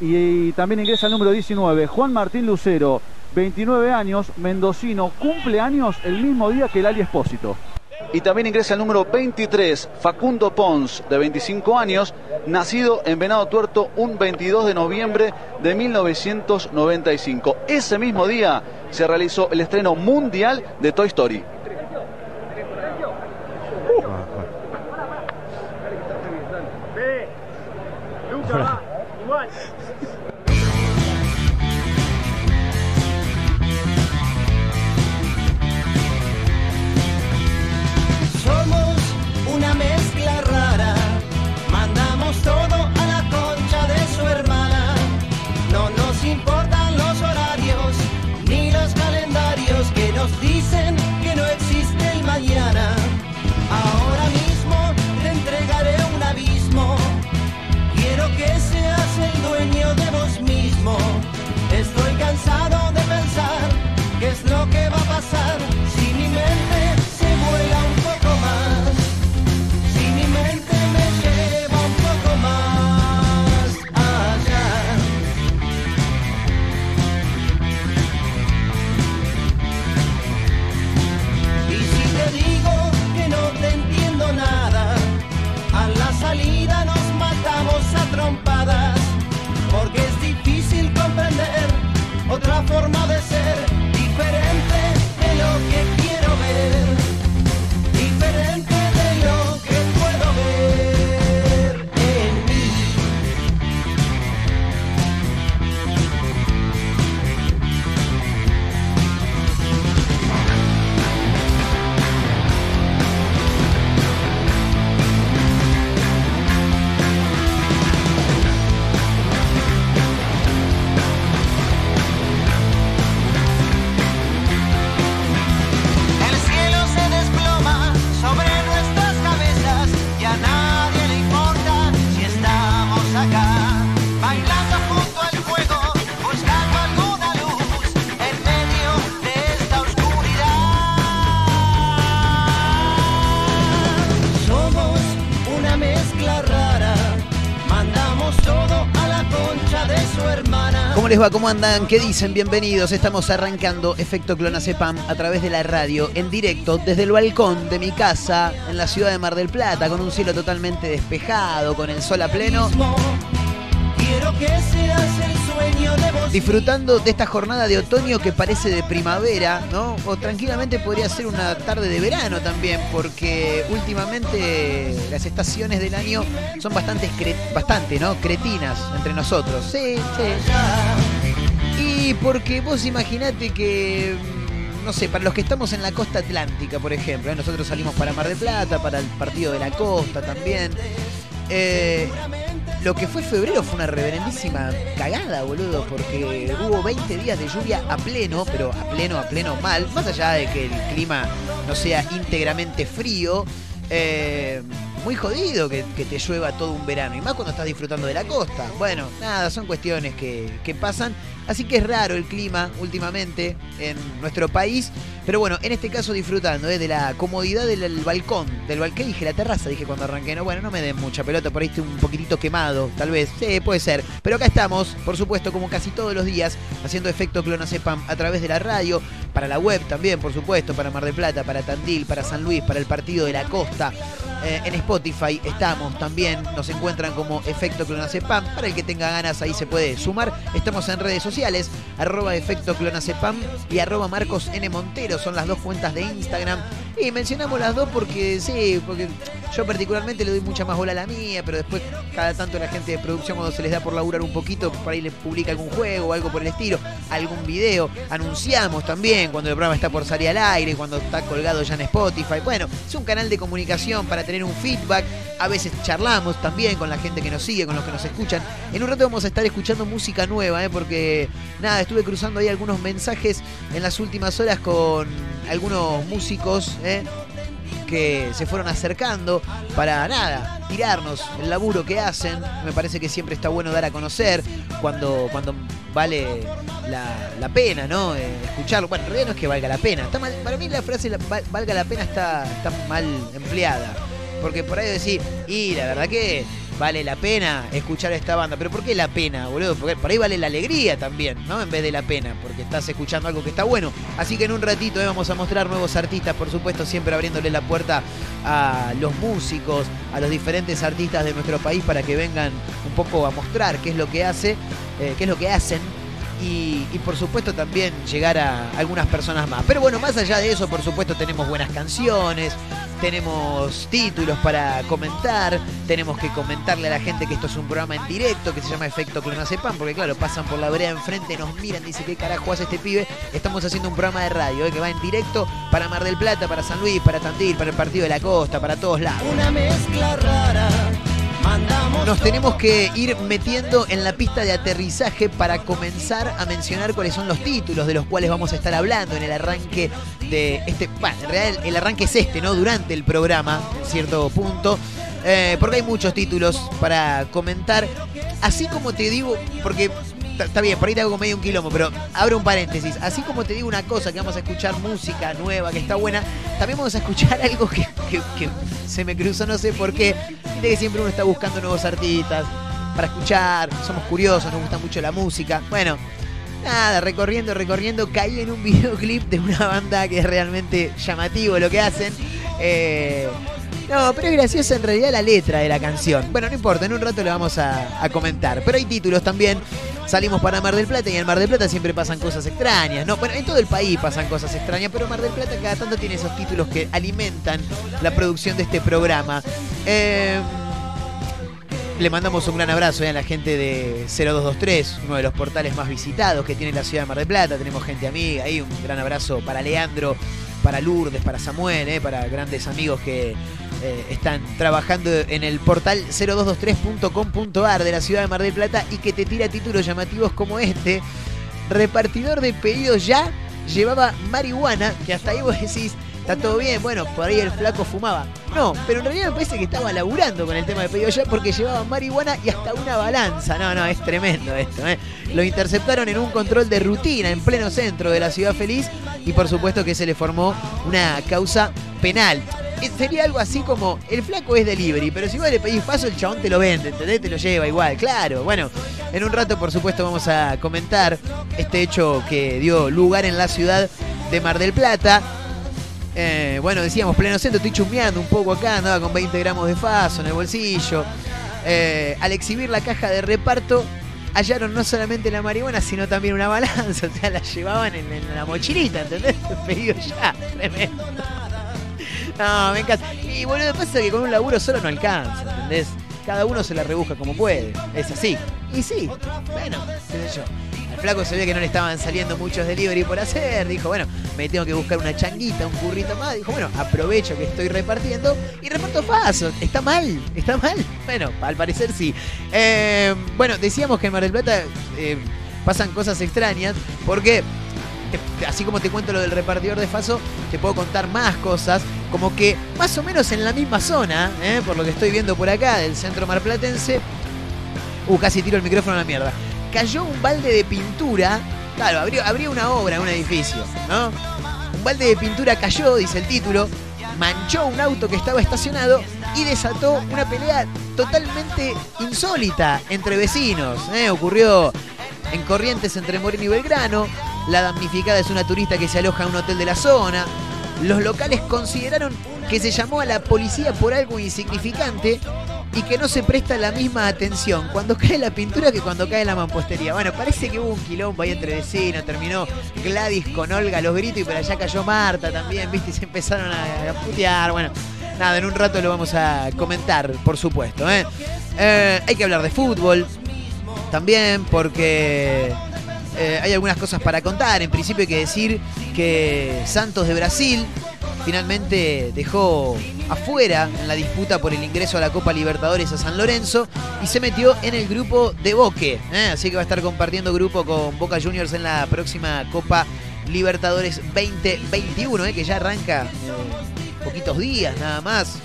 Y, también ingresa el número 19, Juan Martín Lucero, 29 años, mendocino, cumple años el mismo día que el Ali Espósito. Y también ingresa el número 23, Facundo Pons, de 25 años, nacido en Venado Tuerto un 22 de noviembre de 1995. Ese mismo día se realizó el estreno mundial de Toy Story. ¿Cómo andan? ¿Qué dicen? Bienvenidos. Estamos arrancando Efecto Clonacepam a través de la radio en directo desde el balcón de mi casa en la ciudad de Mar del Plata con un cielo totalmente despejado, con el sol a pleno. Disfrutando de esta jornada de otoño que parece de primavera, ¿no? O tranquilamente podría ser una tarde de verano también, porque últimamente las estaciones del año son bastante, bastante ¿no? Cretinas entre nosotros. Sí, sí. Y porque vos imaginate que no sé, para los que estamos en la costa atlántica, por ejemplo, ¿eh? nosotros salimos para Mar del Plata, para el partido de la costa también. Eh, lo que fue febrero fue una reverendísima cagada, boludo, porque hubo 20 días de lluvia a pleno, pero a pleno, a pleno mal, más allá de que el clima no sea íntegramente frío. Eh, muy jodido que, te llueva todo un verano, y más cuando estás disfrutando de la costa. Bueno, nada, son cuestiones que, que pasan. Así que es raro el clima últimamente en nuestro país. Pero bueno, en este caso disfrutando ¿eh? de la comodidad del balcón, del balcón, dije la terraza, dije cuando arranqué, no, bueno, no me den mucha pelota, por ahí estoy un poquitito quemado, tal vez, sí, puede ser. Pero acá estamos, por supuesto, como casi todos los días, haciendo efecto Clonacepam a través de la radio, para la web también, por supuesto, para Mar del Plata, para Tandil, para San Luis, para el Partido de la Costa. Eh, en Spotify estamos también, nos encuentran como Efecto Clonacepam. Para el que tenga ganas, ahí se puede sumar. Estamos en redes sociales, arroba Efecto Clonacepam y arroba Marcos N. Montero, son las dos cuentas de Instagram. Y mencionamos las dos porque sí, porque yo particularmente le doy mucha más bola a la mía, pero después cada tanto la gente de producción cuando se les da por laburar un poquito, por ahí les publica algún juego o algo por el estilo, algún video. Anunciamos también cuando el programa está por salir al aire, cuando está colgado ya en Spotify. Bueno, es un canal de comunicación para tener un feedback. A veces charlamos también con la gente que nos sigue, con los que nos escuchan. En un rato vamos a estar escuchando música nueva, ¿eh? porque nada, estuve cruzando ahí algunos mensajes en las últimas horas con algunos músicos ¿eh? Que se fueron acercando para nada, tirarnos el laburo que hacen. Me parece que siempre está bueno dar a conocer cuando, cuando vale la, pena, ¿no? Eh, escucharlo. Bueno, en realidad no es que valga la pena. Está para mí la frase valga la pena está, está mal empleada. Porque por ahí decir, y la verdad que vale la pena escuchar a esta banda. Pero ¿por qué la pena, boludo? Porque por ahí vale la alegría también, ¿no? En vez de la pena, porque estás escuchando algo que está bueno. Así que en un ratito eh, vamos a mostrar nuevos artistas, por supuesto, siempre abriéndole la puerta a los músicos, a los diferentes artistas de nuestro país para que vengan un poco a mostrar qué es lo que hace, eh, qué es lo que hacen y, por supuesto también llegar a algunas personas más. Pero bueno, más allá de eso, por supuesto tenemos buenas canciones, tenemos títulos para comentar, tenemos que comentarle a la gente que esto es un programa en directo que se llama Efecto Clonazepam, porque claro, pasan por la vereda enfrente, nos miran, dicen qué carajo hace este pibe. Estamos haciendo un programa de radio eh, que va en directo para Mar del Plata, para San Luis, para Tandil, para el Partido de la Costa, para todos lados. Una mezcla rara nos tenemos que ir metiendo en la pista de aterrizaje para comenzar a mencionar cuáles son los títulos de los cuales vamos a estar hablando en el arranque de este. Bueno, en realidad el arranque es este, ¿no? Durante el programa, en cierto punto. Eh, porque hay muchos títulos para comentar. Así como te digo, porque está bien, por ahí te hago medio un quilombo, pero abro un paréntesis. Así como te digo una cosa, que vamos a escuchar música nueva, que está buena, también vamos a escuchar algo que, se me cruzó, no sé por qué. Viste que siempre uno está buscando nuevos artistas para escuchar, somos curiosos, nos gusta mucho la música. Bueno, nada, recorriendo, recorriendo, caí en un videoclip de una banda que es realmente llamativo lo que hacen. Eh, no, pero es graciosa en realidad la letra de la canción. Bueno, no importa, en un rato lo vamos a comentar. Pero hay títulos también salimos para Mar del Plata y en Mar del Plata siempre pasan cosas extrañas. No, bueno, en todo el país pasan cosas extrañas, pero Mar del Plata cada tanto tiene esos títulos que alimentan la producción de este programa. Eh, le mandamos un gran abrazo a la gente de 0223, uno de los portales más visitados que tiene la ciudad de Mar del Plata. Tenemos gente amiga ahí, un gran abrazo para Leandro, para Lourdes, para Samuel, eh, para grandes amigos que eh, están trabajando en el portal 0223.com.ar de la ciudad de Mar del Plata y que te tira títulos llamativos como este. Repartidor de pedidos ya llevaba marihuana, que hasta ahí vos decís, está todo bien, bueno, por ahí el flaco fumaba. No, pero en realidad me parece que estaba laburando con el tema de pedido ya porque llevaba marihuana y hasta una balanza. No, no, es tremendo esto. ¿eh? Lo interceptaron en un control de rutina en pleno centro de la ciudad feliz y por supuesto que se le formó una causa penal sería algo así como, el flaco es delivery, pero si vos le pedís paso, el chabón te lo vende, ¿entendés? Te lo lleva igual, claro. Bueno, en un rato, por supuesto, vamos a comentar este hecho que dio lugar en la ciudad de Mar del Plata. Eh, bueno, decíamos, pleno centro, estoy chumbeando un poco acá, andaba con 20 gramos de faso en el bolsillo. Eh, al exhibir la caja de reparto, hallaron no solamente la marihuana, sino también una balanza. O sea, la llevaban en, en la mochilita, ¿entendés? Pedido ya, tremendo. No, me encanta. Y boludo, pasa que con un laburo solo no alcanza, ¿entendés? Cada uno se la rebusca como puede. Es así. Y sí, bueno, qué sé yo. Al flaco se ve que no le estaban saliendo muchos delivery por hacer. Dijo, bueno, me tengo que buscar una changuita, un currito más. Dijo, bueno, aprovecho que estoy repartiendo y reparto paso. Está mal, está mal. Bueno, al parecer sí. Eh, bueno, decíamos que en Mar del Plata eh, pasan cosas extrañas porque así como te cuento lo del repartidor de Faso, te puedo contar más cosas, como que más o menos en la misma zona, ¿eh? por lo que estoy viendo por acá, del centro marplatense, uh, casi tiro el micrófono a la mierda, cayó un balde de pintura, claro, habría una obra un edificio, ¿no? Un balde de pintura cayó, dice el título, manchó un auto que estaba estacionado y desató una pelea totalmente insólita entre vecinos. ¿eh? Ocurrió en Corrientes entre Moreno y Belgrano. La damnificada es una turista que se aloja en un hotel de la zona. Los locales consideraron que se llamó a la policía por algo insignificante y que no se presta la misma atención cuando cae la pintura que cuando cae la mampostería. Bueno, parece que hubo un quilombo ahí entre vecinos, terminó Gladys con Olga los gritos y por allá cayó Marta también, ¿viste? Y se empezaron a, putear. Bueno, nada, en un rato lo vamos a comentar, por supuesto. ¿eh? Eh, hay que hablar de fútbol también porque eh, hay algunas cosas para contar. En principio hay que decir que Santos de Brasil finalmente dejó afuera en la disputa por el ingreso a la Copa Libertadores a San Lorenzo y se metió en el grupo de Boque. ¿eh? Así que va a estar compartiendo grupo con Boca Juniors en la próxima Copa Libertadores 2021, ¿eh? que ya arranca poquitos días nada más.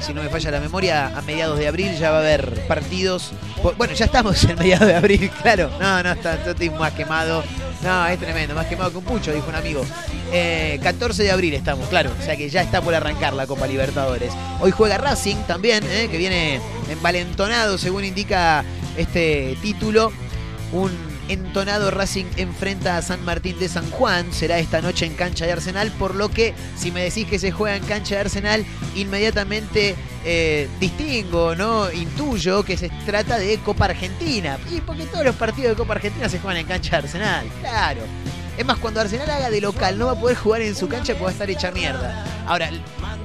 Si no me falla la memoria, a mediados de abril ya va a haber partidos. Bueno, ya estamos en mediados de abril, claro. No, no, está, estoy más quemado. No, es tremendo, más quemado que un pucho, dijo un amigo. 14 eh, de abril estamos, claro. O sea que ya está por arrancar la Copa Libertadores. Hoy juega Racing también, eh, que viene envalentonado, según indica este título. Un entonado Racing enfrenta a San Martín de San Juan. Será esta noche en cancha de Arsenal, por lo que si me decís que se juega en cancha de Arsenal, inmediatamente eh, distingo, ¿no? Intuyo que se trata de Copa Argentina. Y porque todos los partidos de Copa Argentina se juegan en cancha de Arsenal, claro. Es más, cuando Arsenal haga de local, no va a poder jugar en su cancha porque va a estar hecha mierda. Ahora,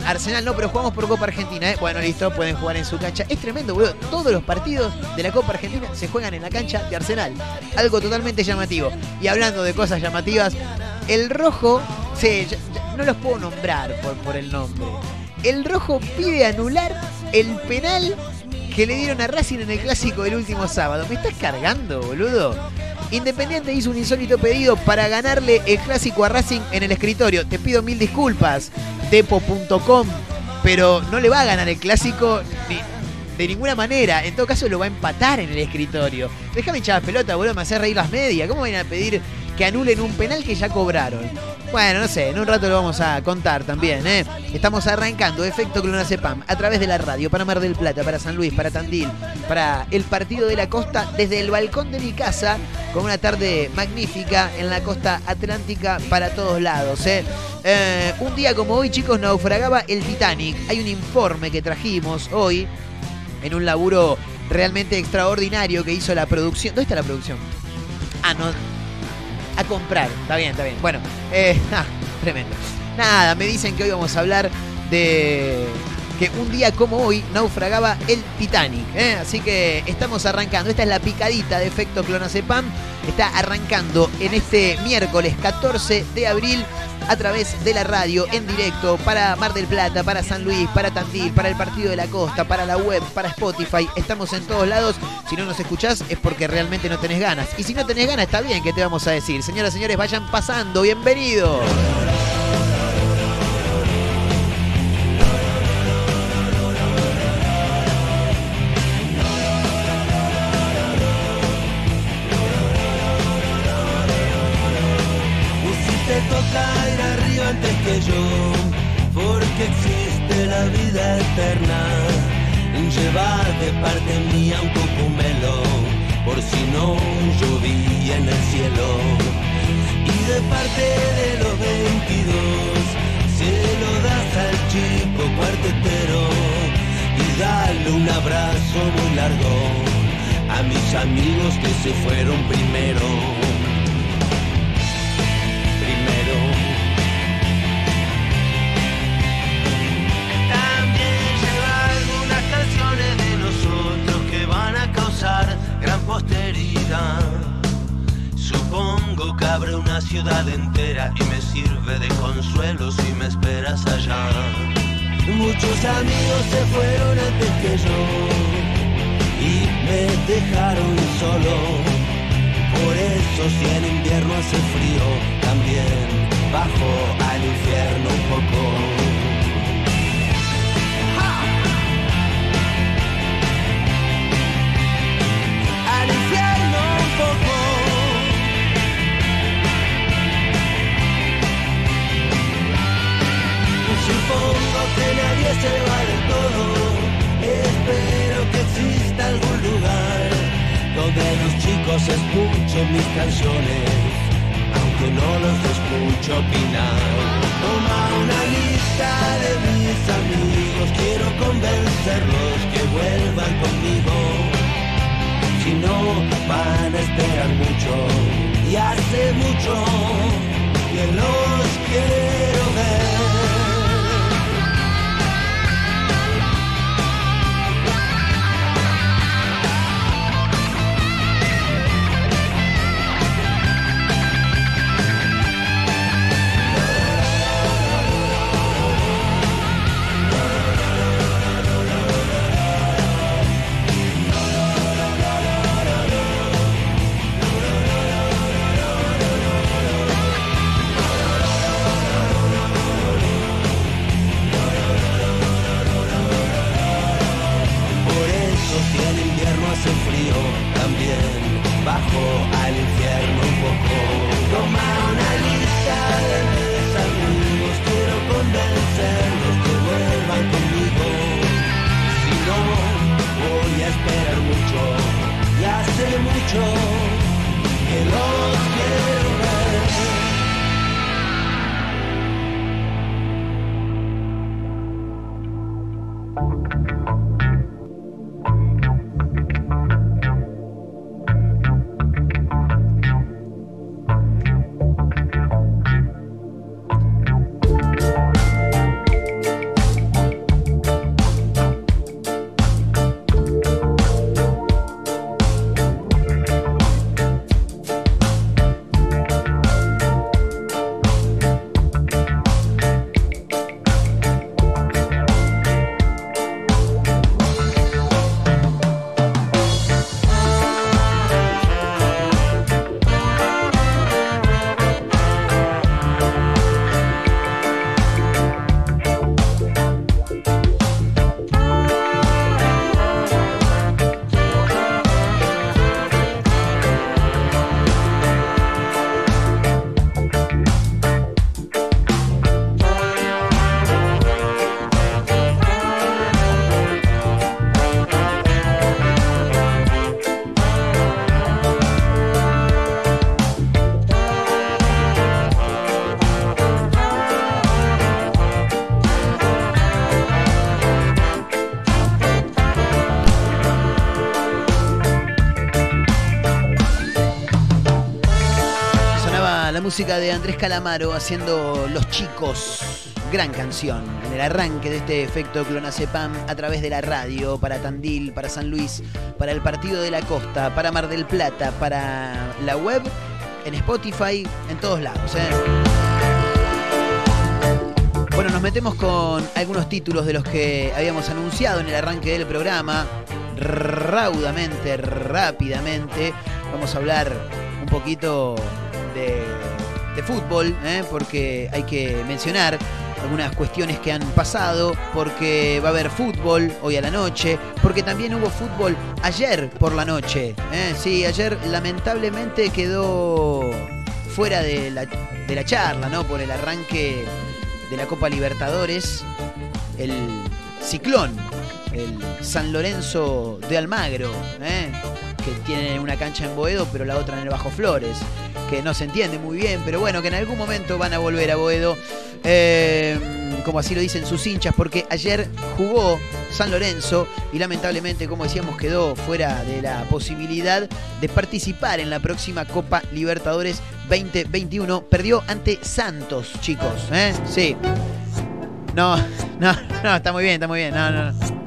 Arsenal no, pero jugamos por Copa Argentina, ¿eh? Bueno, listo, pueden jugar en su cancha. Es tremendo, boludo. Todos los partidos de la Copa Argentina se juegan en la cancha de Arsenal. Algo totalmente llamativo. Y hablando de cosas llamativas, el rojo, sí, no los puedo nombrar por, por el nombre. El rojo pide anular el penal que le dieron a Racing en el clásico del último sábado. ¿Me estás cargando, boludo? Independiente hizo un insólito pedido para ganarle el clásico a Racing en el escritorio. Te pido mil disculpas, depo.com, pero no le va a ganar el clásico de ninguna manera. En todo caso, lo va a empatar en el escritorio. Déjame echar pelota, boludo, me hace reír las medias. ¿Cómo van a pedir que anulen un penal que ya cobraron? Bueno, no sé, en un rato lo vamos a contar también, ¿eh? Estamos arrancando Efecto Clonacepam a través de la radio para Mar del Plata, para San Luis, para Tandil, para el Partido de la Costa, desde el balcón de mi casa, con una tarde magnífica en la costa atlántica para todos lados, ¿eh? eh un día como hoy, chicos, naufragaba el Titanic. Hay un informe que trajimos hoy en un laburo realmente extraordinario que hizo la producción. ¿Dónde está la producción? Ah, no, a comprar. Está bien, está bien. Bueno, eh, tremendo. Nada, me dicen que hoy vamos a hablar de que un día como hoy naufragaba el Titanic. ¿eh? Así que estamos arrancando. Esta es la picadita de efecto Clonacepam. Está arrancando en este miércoles 14 de abril a través de la radio en directo para Mar del Plata, para San Luis, para Tandil, para el Partido de la Costa, para la web, para Spotify. Estamos en todos lados. Si no nos escuchás es porque realmente no tenés ganas. Y si no tenés ganas, está bien que te vamos a decir. Señoras y señores, vayan pasando. Bienvenidos. Porque existe la vida eterna. Lleva de parte mía un cocumelo, por si no llovía en el cielo. Y de parte de los 22, se lo das al chico cuartetero y dale un abrazo muy largo a mis amigos que se fueron primero. Posteridad. Supongo que abre una ciudad entera y me sirve de consuelo si me esperas allá. Muchos amigos se fueron antes que yo y me dejaron solo. Por eso si en invierno hace frío, también bajo al infierno un poco. Supongo que nadie se va del todo. Espero que exista algún lugar donde los chicos escuchen mis canciones, aunque no los escucho opinar. Toma una lista de mis amigos, quiero convencerlos que vuelvan conmigo. Si no, van a esperar mucho y hace mucho que los quiero ver. Música de Andrés Calamaro haciendo Los Chicos. Gran canción. En el arranque de este efecto Clonazepam a través de la radio para Tandil, para San Luis, para el Partido de la Costa, para Mar del Plata, para la web, en Spotify, en todos lados. ¿eh? Bueno, nos metemos con algunos títulos de los que habíamos anunciado en el arranque del programa. Raudamente, rápidamente. Vamos a hablar un poquito de fútbol, ¿eh? porque hay que mencionar algunas cuestiones que han pasado, porque va a haber fútbol hoy a la noche, porque también hubo fútbol ayer por la noche. ¿eh? Sí, ayer lamentablemente quedó fuera de la, de la charla, ¿no? Por el arranque de la Copa Libertadores, el ciclón, el San Lorenzo de Almagro, ¿eh? que tiene una cancha en Boedo, pero la otra en el Bajo Flores, que no se entiende muy bien, pero bueno, que en algún momento van a volver a Boedo, eh, como así lo dicen sus hinchas, porque ayer jugó San Lorenzo y lamentablemente, como decíamos, quedó fuera de la posibilidad de participar en la próxima Copa Libertadores 2021. Perdió ante Santos, chicos, ¿eh? Sí. No, no, no, está muy bien, está muy bien. No, no, no.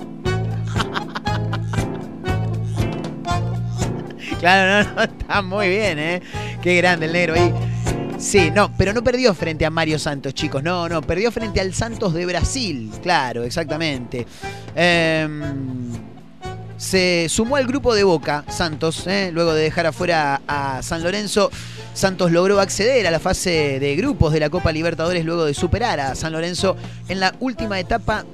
Claro, no, no, está muy bien, ¿eh? Qué grande el negro ahí. Sí, no, pero no perdió frente a Mario Santos, chicos. No, no, perdió frente al Santos de Brasil. Claro, exactamente. Em, se sumó al grupo de Boca, Santos, ¿eh? luego de dejar afuera a San Lorenzo. Santos logró acceder a la fase de grupos de la Copa Libertadores luego de superar a San Lorenzo en la última etapa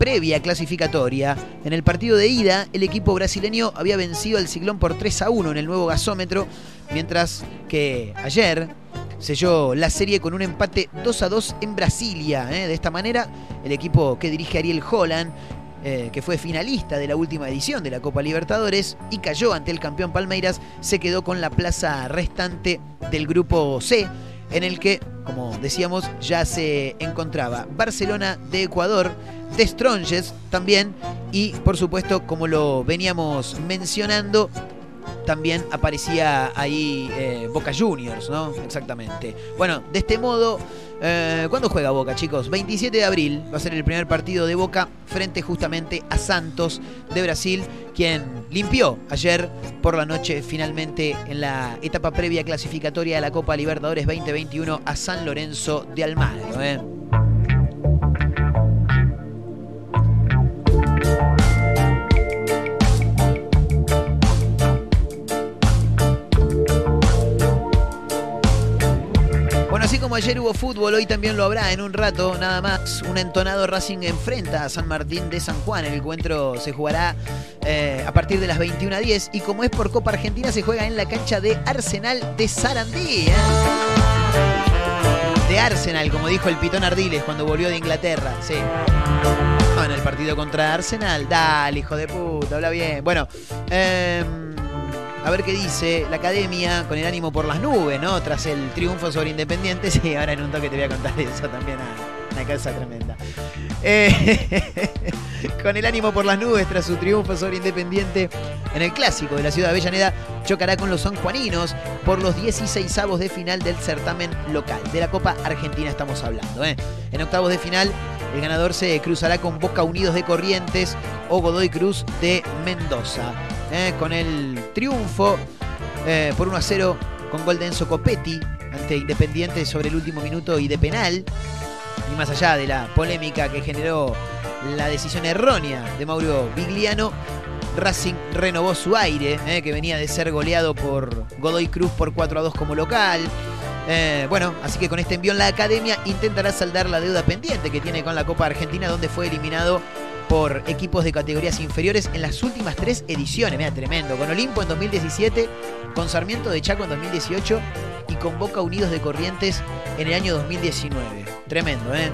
previa clasificatoria. En el partido de ida, el equipo brasileño había vencido al Ciclón por 3 a 1 en el nuevo gasómetro, mientras que ayer selló la serie con un empate 2 a 2 en Brasilia. ¿eh? De esta manera, el equipo que dirige Ariel Holland eh, que fue finalista de la última edición de la Copa Libertadores y cayó ante el campeón Palmeiras, se quedó con la plaza restante del grupo C, en el que, como decíamos, ya se encontraba. Barcelona de Ecuador, de Stronges también, y por supuesto, como lo veníamos mencionando, también aparecía ahí eh, Boca Juniors, ¿no? Exactamente. Bueno, de este modo, eh, ¿cuándo juega Boca, chicos? 27 de abril va a ser el primer partido de Boca frente justamente a Santos de Brasil, quien limpió ayer por la noche finalmente en la etapa previa clasificatoria de la Copa Libertadores 2021 a San Lorenzo de Almagro. ¿eh? Como ayer hubo fútbol, hoy también lo habrá en un rato, nada más. Un entonado Racing enfrenta a San Martín de San Juan. El encuentro se jugará eh, a partir de las 21.10 y como es por Copa Argentina se juega en la cancha de Arsenal de Sarandí. ¿eh? De Arsenal, como dijo el Pitón Ardiles cuando volvió de Inglaterra. Sí. No, en el partido contra Arsenal. Dale, hijo de puta, habla bien. Bueno, eh, a ver qué dice la academia con el ánimo por las nubes, ¿no? Tras el triunfo sobre Independiente. Sí, ahora en un toque te voy a contar eso también. Ah, una cosa tremenda. Eh, con el ánimo por las nubes tras su triunfo sobre Independiente en el clásico de la ciudad de Avellaneda, chocará con los sanjuaninos por los 16 avos de final del certamen local. De la Copa Argentina estamos hablando. ¿eh? En octavos de final, el ganador se cruzará con Boca Unidos de Corrientes o Godoy Cruz de Mendoza. ¿eh? Con el triunfo eh, por 1 a 0 con gol de Enzo Copetti ante Independiente sobre el último minuto y de penal. Y más allá de la polémica que generó la decisión errónea de Mauro Vigliano, Racing renovó su aire, ¿eh? que venía de ser goleado por Godoy Cruz por 4 a 2 como local. Eh, bueno, así que con este envío en la academia intentará saldar la deuda pendiente que tiene con la Copa Argentina, donde fue eliminado por equipos de categorías inferiores en las últimas tres ediciones. Mira, tremendo. Con Olimpo en 2017, con Sarmiento de Chaco en 2018 y con Boca Unidos de Corrientes en el año 2019. Tremendo, ¿eh?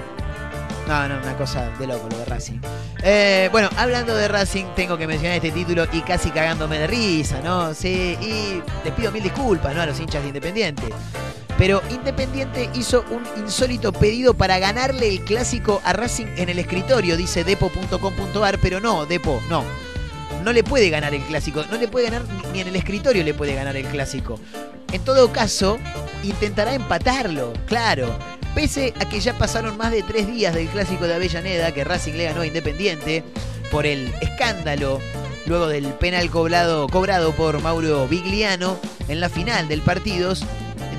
No, no, una cosa de loco lo de Racing. Eh, bueno, hablando de Racing, tengo que mencionar este título y casi cagándome de risa, ¿no? Sí, y les pido mil disculpas, ¿no? A los hinchas de Independiente. Pero Independiente hizo un insólito pedido para ganarle el clásico a Racing en el escritorio, dice depo.com.ar, pero no, Depo, no. No le puede ganar el clásico, no le puede ganar ni en el escritorio le puede ganar el clásico. En todo caso, intentará empatarlo, claro. Pese a que ya pasaron más de tres días del clásico de Avellaneda, que Racing le ganó a Independiente, por el escándalo luego del penal cobrado, cobrado por Mauro Vigliano en la final del partido,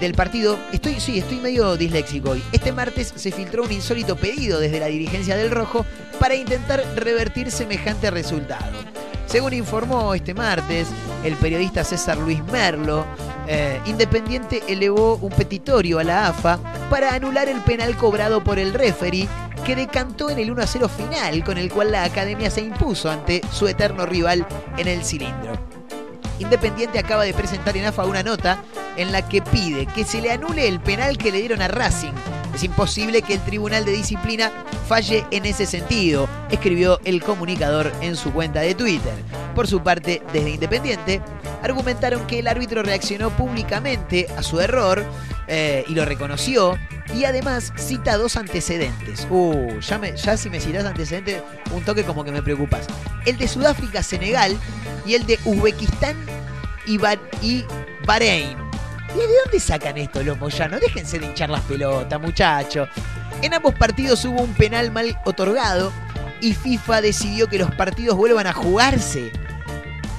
del partido, estoy, sí, estoy medio disléxico hoy. Este martes se filtró un insólito pedido desde la dirigencia del Rojo para intentar revertir semejante resultado. Según informó este martes el periodista César Luis Merlo, eh, Independiente elevó un petitorio a la AFA para anular el penal cobrado por el referee que decantó en el 1 0 final con el cual la academia se impuso ante su eterno rival en el cilindro. Independiente acaba de presentar en AFA una nota en la que pide que se le anule el penal que le dieron a Racing. Es imposible que el Tribunal de Disciplina falle en ese sentido, escribió el comunicador en su cuenta de Twitter. Por su parte, desde Independiente, argumentaron que el árbitro reaccionó públicamente a su error eh, y lo reconoció. Y además cita dos antecedentes. Uh, ya, si me citas antecedentes, un toque como que me preocupas. El de Sudáfrica-Senegal y el de Uzbekistán y Bahrein. ¿Y de dónde sacan esto los moyanos? Déjense de hinchar las pelotas, muchachos. En ambos partidos hubo un penal mal otorgado y FIFA decidió que los partidos vuelvan a jugarse.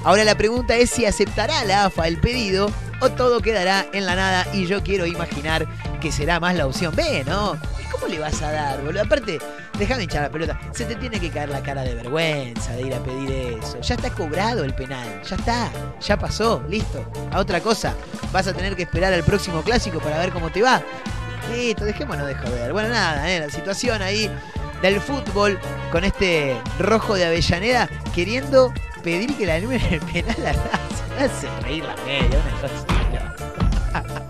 Ahora la pregunta es si aceptará la AFA el pedido o todo quedará en la nada y yo quiero imaginar que será más la opción B, ¿no? ¿Cómo le vas a dar, boludo? Aparte, déjame hinchar la pelota. Se te tiene que caer la cara de vergüenza de ir a pedir eso. Ya está cobrado el penal. Ya está. Ya pasó. Listo. A otra cosa. Vas a tener que esperar al próximo clásico para ver cómo te va. Listo, dejémonos de joder. Bueno, nada, ¿eh? la situación ahí del fútbol con este rojo de Avellaneda queriendo pedir que la anulen el penal a la hace reír la media, una cosa. color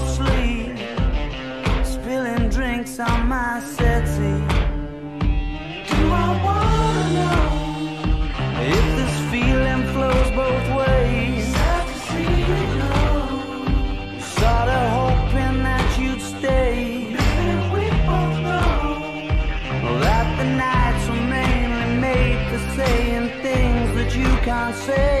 Do I wanna know if this feeling flows both ways? Sad to see you go. Sorta hoping that you'd stay. Maybe we both know that the nights were mainly made for saying things that you can't say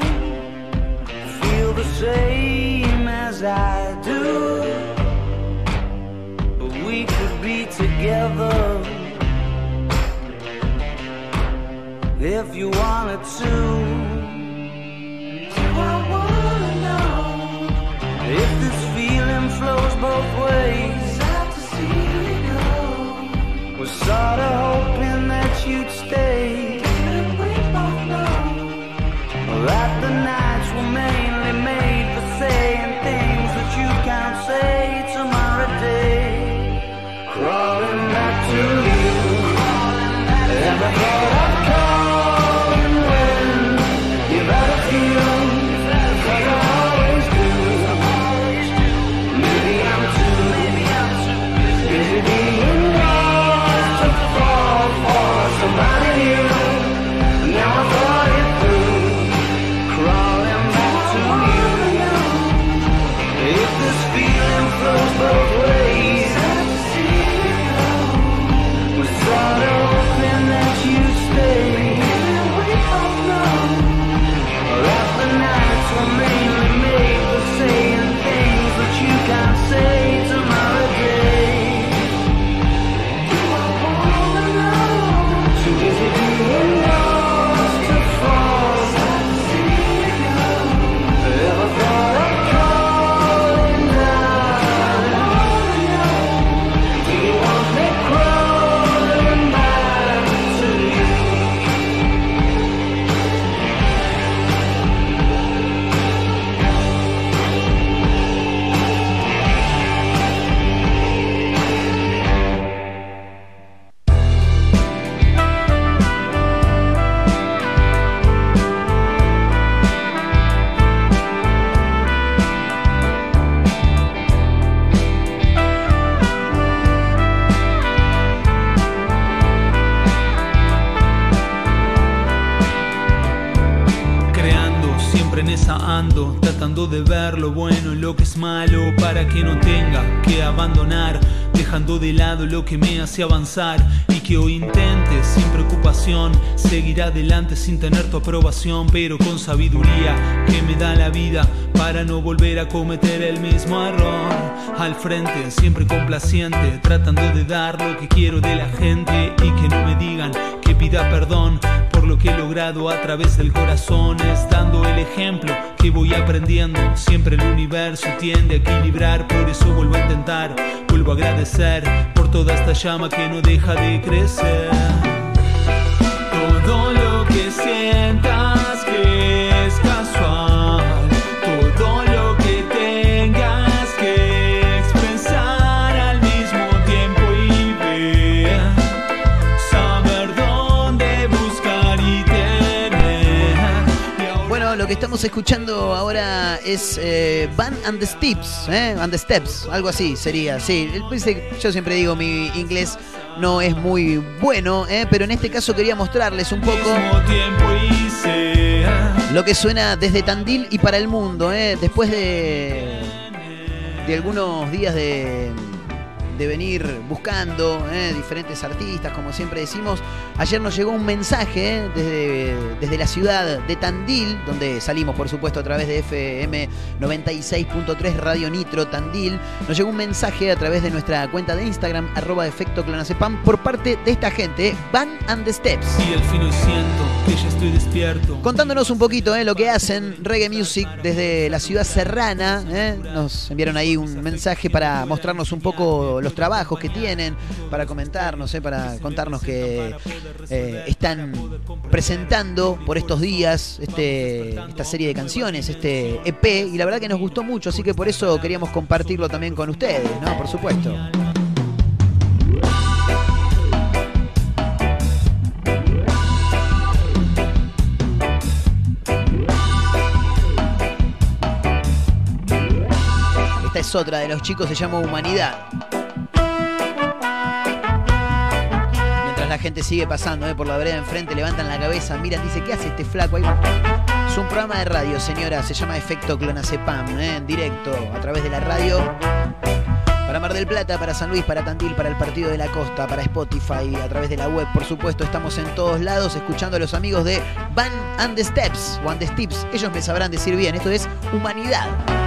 same as I do. But we could be together if you wanted to. Do I wanna know if this feeling flows both ways? Sad to see you go. Was sorta hoping that you'd stay. Didn't we both know that the nights hace avanzar y que hoy intente sin preocupación seguir adelante sin tener tu aprobación, pero con sabiduría que me da la vida para no volver a cometer el mismo error. Al frente, siempre complaciente, tratando de dar lo que quiero de la gente y que no me digan que pida perdón por lo que he logrado a través del corazón, es dando el ejemplo que voy aprendiendo. Siempre el universo tiende a equilibrar, por eso vuelvo a intentar, vuelvo a agradecer toda esta llama que no deja de crecer. Todo lo que sientas que estamos escuchando ahora es eh, Van and the Steps, ¿eh? and the Steps, algo así sería. Sí, el- dice- yo siempre digo mi inglés no es muy bueno, ¿eh? pero en este caso quería mostrarles un poco lo que suena desde Tandil y para el mundo, ¿eh? después de, de algunos días de, de venir buscando eh, diferentes artistas, como siempre decimos. Ayer nos llegó un mensaje eh, desde, desde la ciudad de Tandil, donde salimos, por supuesto, a través de FM 96.3 Radio Nitro Tandil. Nos llegó un mensaje a través de nuestra cuenta de Instagram, arroba efecto clonacepam, por parte de esta gente, Van and the Steps. Y hoy siento que ya estoy despierto. Contándonos un poquito eh, lo que hacen Reggae Music desde la ciudad serrana. Nos enviaron ahí un mensaje para mostrarnos un poco los trabajos que tienen, para comentarnos, eh, para contarnos que eh, están presentando por estos días este, esta serie de canciones, este EP, y la verdad que nos gustó mucho, así que por eso queríamos compartirlo también con ustedes, ¿no? Por supuesto. Esta es otra de los chicos, se llama Humanidad. La gente sigue pasando eh, por la vereda enfrente, levantan la cabeza, miran, dice, ¿qué hace este flaco ahí? Es un programa de radio, señora, se llama Efecto Clonacepam, eh, en directo, a través de la radio. Para Mar del Plata, para San Luis, para Tandil, para el Partido de la Costa, para Spotify, a través de la web, por supuesto, estamos en todos lados escuchando a los amigos de Van and the Steps, o and the Steps, ellos me sabrán decir bien, esto es Humanidad.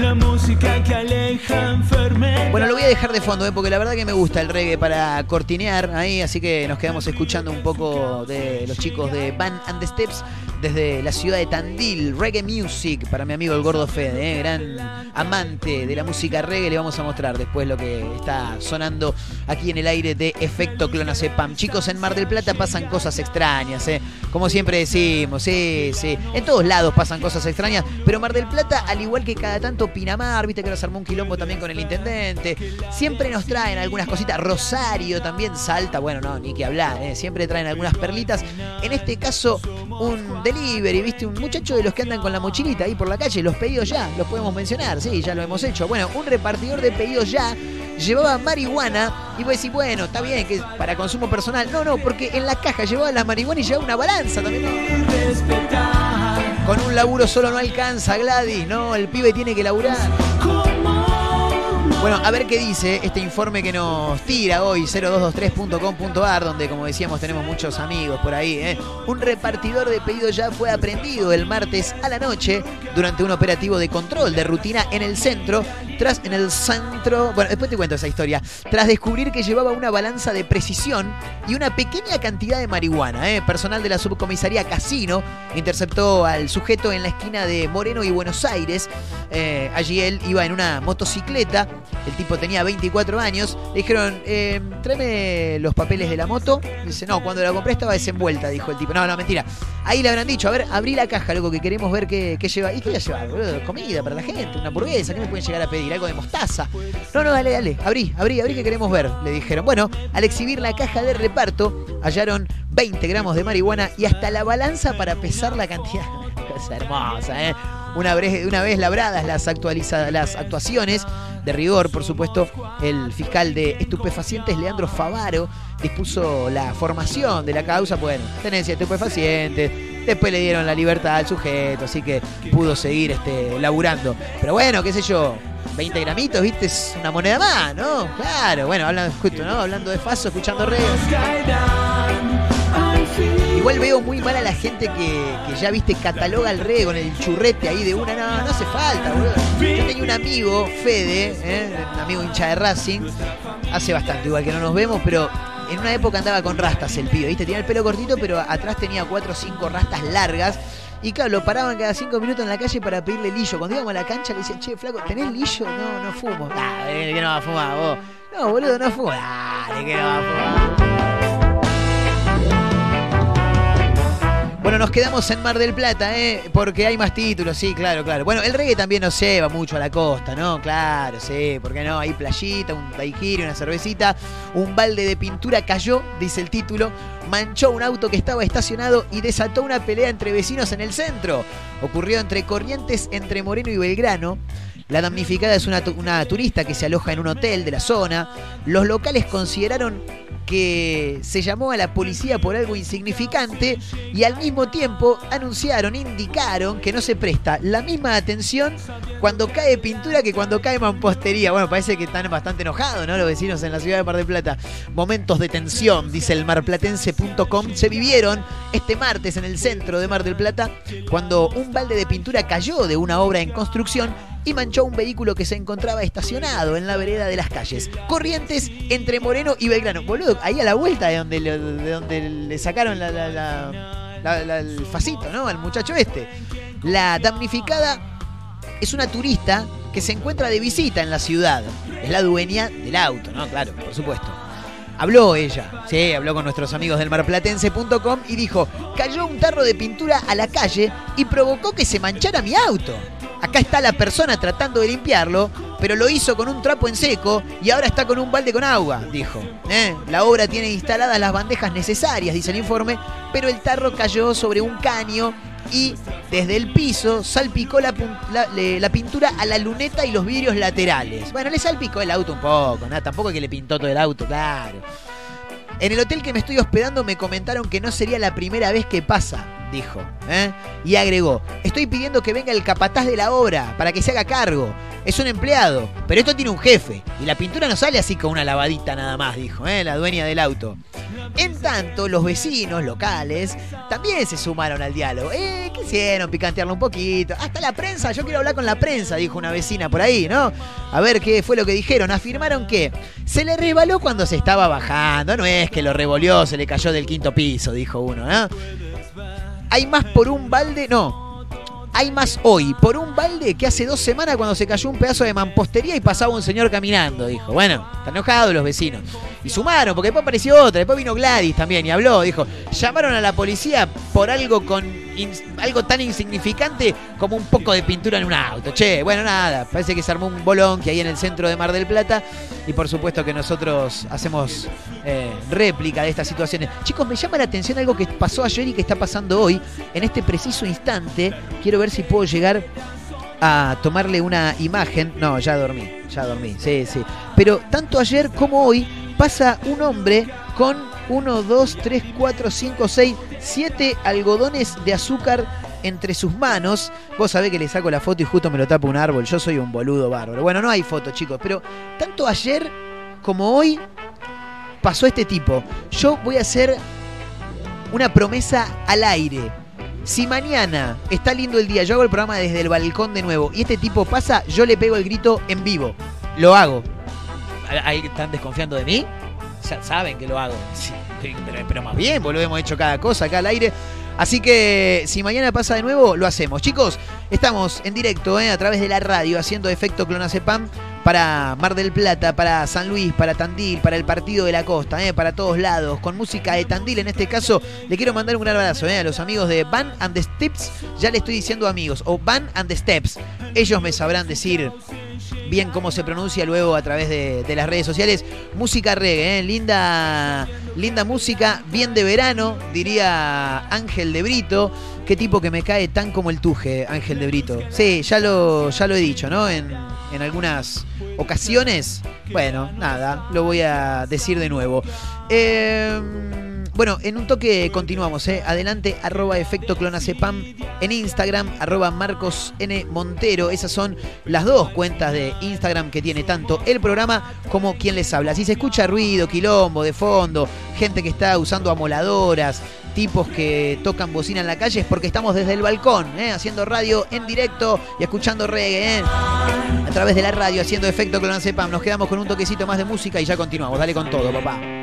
La música que aleja enfermedad. Bueno, lo voy a dejar de fondo, ¿eh? porque la verdad que me gusta el reggae para cortinear ahí, así que nos quedamos escuchando un poco de los chicos de Van and the Steps desde la ciudad de Tandil, Reggae Music, para mi amigo el Gordo Fede, ¿eh? gran amante de la música reggae, le vamos a mostrar después lo que está sonando aquí en el aire de Efecto Clonacepam. Chicos, en Mar del Plata pasan cosas extrañas, ¿eh? como siempre decimos, sí, sí, en todos lados pasan cosas extrañas, pero Mar del Plata, al igual que cada tanto Pinamar, viste que nos armó un quilombo también con el intendente, siempre nos traen algunas cositas, Rosario también, Salta, bueno, no, ni que hablar, ¿eh? siempre traen algunas perlitas, en este caso un delivery, viste, un muchacho de los que andan con la mochilita ahí por la calle, los pedidos ya, los podemos mencionar, sí, ya lo hemos hecho, bueno, un repartidor de pedidos ya llevaba marihuana y vos decís, bueno, está bien que es para consumo personal. No, no, porque en la caja llevaba la marihuana y llevaba una balanza también. Con un laburo solo no alcanza, Gladys, no, el pibe tiene que laburar. Bueno, a ver qué dice este informe que nos tira hoy, 0223.com.ar, donde como decíamos tenemos muchos amigos por ahí. ¿eh? Un repartidor de pedidos ya fue aprendido el martes a la noche durante un operativo de control de rutina en el centro, tras en el centro, bueno, después te cuento esa historia, tras descubrir que llevaba una balanza de precisión y una pequeña cantidad de marihuana. ¿eh? Personal de la subcomisaría Casino interceptó al sujeto en la esquina de Moreno y Buenos Aires. Eh, allí él iba en una motocicleta el tipo tenía 24 años. Le dijeron, eh, tráeme los papeles de la moto. Dice, no, cuando la compré estaba desenvuelta, dijo el tipo. No, no, mentira. Ahí le habrán dicho, a ver, abrí la caja, loco, que queremos ver qué, lleva. ¿Y qué voy a llevar, boludo? Comida para la gente, una hamburguesa, ¿qué me pueden llegar a pedir? Algo de mostaza. No, no, dale, dale, abrí, abrí, abrí que queremos ver, le dijeron. Bueno, al exhibir la caja de reparto, hallaron 20 gramos de marihuana y hasta la balanza para pesar la cantidad. Cosa hermosa, ¿eh? Una vez, una vez labradas las, actualizadas, las actuaciones de rigor, por supuesto, el fiscal de estupefacientes, Leandro Favaro, dispuso la formación de la causa. Bueno, tenencia de estupefacientes, después le dieron la libertad al sujeto, así que pudo seguir este, laburando. Pero bueno, qué sé yo, 20 gramitos, viste, es una moneda más, ¿no? Claro, bueno, hablando, justo, ¿no? Hablando de Faso, escuchando reggae. Igual veo muy mal a la gente que, que ya viste cataloga el reggae con el churrete ahí de una. No, no hace falta, boludo. Yo tenía un amigo, Fede, ¿eh? un amigo hincha de Racing, hace bastante, igual que no nos vemos, pero en una época andaba con rastas el pibe, ¿viste? Tenía el pelo cortito, pero atrás tenía cuatro o cinco rastas largas. Y claro, lo paraban cada cinco minutos en la calle para pedirle lillo. Cuando íbamos a la cancha le decían, che, flaco, ¿tenés lillo? No, no fumo. Dale, que no va a fumar vos. No, boludo, no fumo. Dale, que no va a fumar. Bueno, nos quedamos en Mar del Plata, ¿eh? Porque hay más títulos, sí, claro, claro. Bueno, el reggae también nos lleva mucho a la costa, ¿no? Claro, sí, ¿por qué no? Hay playita, un daiquiri, una cervecita, un balde de pintura cayó, dice el título, manchó un auto que estaba estacionado y desató una pelea entre vecinos en el centro. Ocurrió entre Corrientes, entre Moreno y Belgrano. La damnificada es una, tu- una turista que se aloja en un hotel de la zona. Los locales consideraron que se llamó a la policía por algo insignificante y al mismo tiempo anunciaron, indicaron que no se presta la misma atención cuando cae pintura que cuando cae mampostería. Bueno, parece que están bastante enojados, ¿no? Los vecinos en la ciudad de Mar del Plata. Momentos de tensión, dice el marplatense.com, se vivieron este martes en el centro de Mar del Plata cuando un balde de pintura cayó de una obra en construcción y manchó un vehículo que se encontraba estacionado en la vereda de las calles. Corrientes entre Moreno y Belgrano. Boludo, ahí a la vuelta de donde, le, de donde le sacaron la, la, la, el facito, ¿no? Al muchacho este. La damnificada es una turista que se encuentra de visita en la ciudad. Es la dueña del auto, ¿no? Claro, por supuesto. Habló ella, sí, habló con nuestros amigos del marplatense.com y dijo, cayó un tarro de pintura a la calle y provocó que se manchara mi auto. Acá está la persona tratando de limpiarlo, pero lo hizo con un trapo en seco y ahora está con un balde con agua, dijo. ¿Eh? La obra tiene instaladas las bandejas necesarias, dice el informe, pero el tarro cayó sobre un caño y desde el piso salpicó la, pintura a la luneta y los vidrios laterales. Bueno, le salpicó el auto un poco, ¿no? tampoco es que le pintó todo el auto, claro. En el hotel que me estoy hospedando me comentaron que no sería la primera vez que pasa, dijo. ¿eh? Y agregó, estoy pidiendo que venga el capataz de la obra para que se haga cargo. Es un empleado, pero esto tiene un jefe. Y la pintura no sale así con una lavadita nada más, dijo ¿eh? la dueña del auto. En tanto, los vecinos locales también se sumaron al diálogo. Eh, quisieron picantearlo un poquito. Hasta la prensa, yo quiero hablar con la prensa, dijo una vecina por ahí, ¿no? A ver qué fue lo que dijeron. Afirmaron que se le resbaló cuando se estaba bajando. No es que lo revolvió, se le cayó del quinto piso, dijo uno, ¿no? Hay más por un balde, no, hay más hoy por un balde que hace dos semanas cuando se cayó un pedazo de mampostería y pasaba un señor caminando, dijo. Bueno, están enojados los vecinos. Y sumaron, porque después apareció otra, después vino Gladys también y habló, dijo, llamaron a la policía por algo con algo tan insignificante como un poco de pintura en un auto. Che, bueno, nada, parece que se armó un bolón que hay en el centro de Mar del Plata y por supuesto que nosotros hacemos eh, réplica de estas situaciones. Chicos, me llama la atención algo que pasó ayer y que está pasando hoy. En este preciso instante, quiero ver si puedo llegar a tomarle una imagen. No, ya dormí, ya dormí, sí, sí. Pero tanto ayer como hoy pasa un hombre con 1, 2, 3, 4, 5, 6, 7 algodones de azúcar entre sus manos. Vos sabés que le saco la foto y justo me lo tapa un árbol. Yo soy un boludo bárbaro. Bueno, no hay foto, chicos, pero tanto ayer como hoy pasó este tipo. Yo voy a hacer una promesa al aire. Si mañana está lindo el día, yo hago el programa desde el balcón de nuevo y este tipo pasa, yo le pego el grito en vivo. Lo hago. ¿Ahí están desconfiando de mí? Ya saben que lo hago. pero, más bien, boludo, hemos hecho cada cosa acá al aire. Así que si mañana pasa de nuevo, lo hacemos. Chicos, estamos en directo eh, a través de la radio haciendo efecto clonacepam para Mar del Plata, para San Luis, para Tandil, para el Partido de la Costa, eh, para todos lados, con música de Tandil. En este caso, le quiero mandar un gran abrazo eh, a los amigos de Van and the Steps. Ya le estoy diciendo amigos, o Van and the Steps. Ellos me sabrán decir bien cómo se pronuncia luego a través de, las redes sociales. Música reggae, ¿eh? linda, linda música, bien de verano, diría Ángel de Brito. Qué tipo que me cae tan como el tuje, Ángel de Brito. Sí, ya lo, ya lo he dicho, ¿no? En, en algunas ocasiones. Bueno, nada, lo voy a decir de nuevo. Eh, bueno, en un toque continuamos, ¿eh? Adelante, arroba efecto clonacepam en Instagram, arroba Marcos. Montero. Esas son las dos cuentas de Instagram que tiene tanto el programa como quien les habla. Si se escucha ruido, quilombo de fondo, gente que está usando amoladoras, tipos que tocan bocina en la calle, es porque estamos desde el balcón, ¿eh? haciendo radio en directo y escuchando reggae. ¿eh? A través de la radio, haciendo efecto clonacepam. Nos quedamos con un toquecito más de música y ya continuamos. Dale con todo, papá.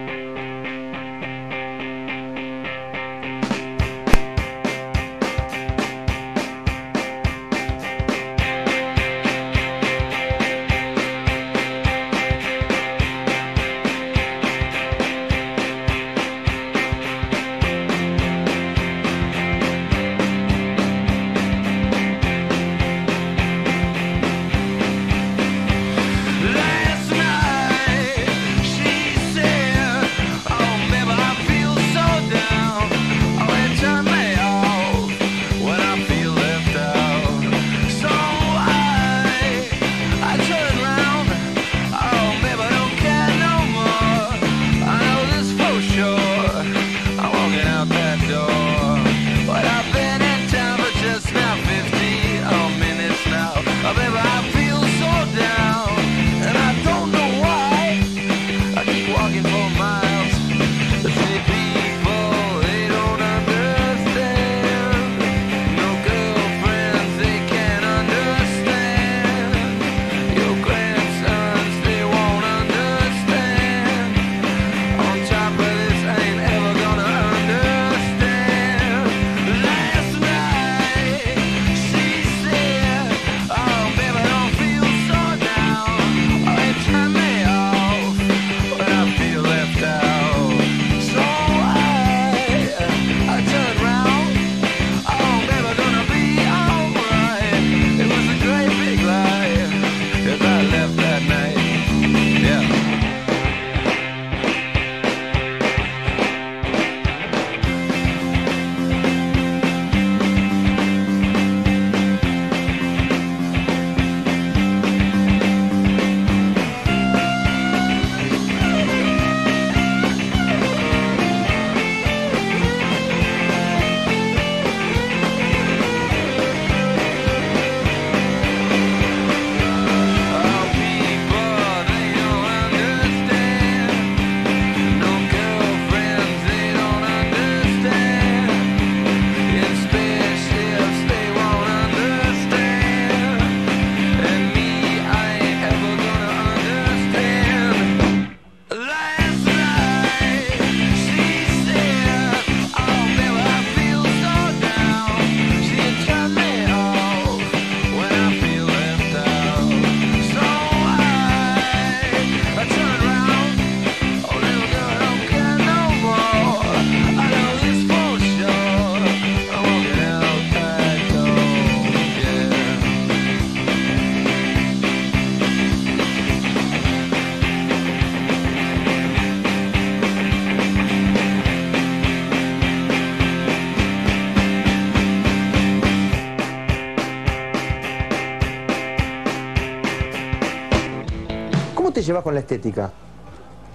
Llevas con la estética?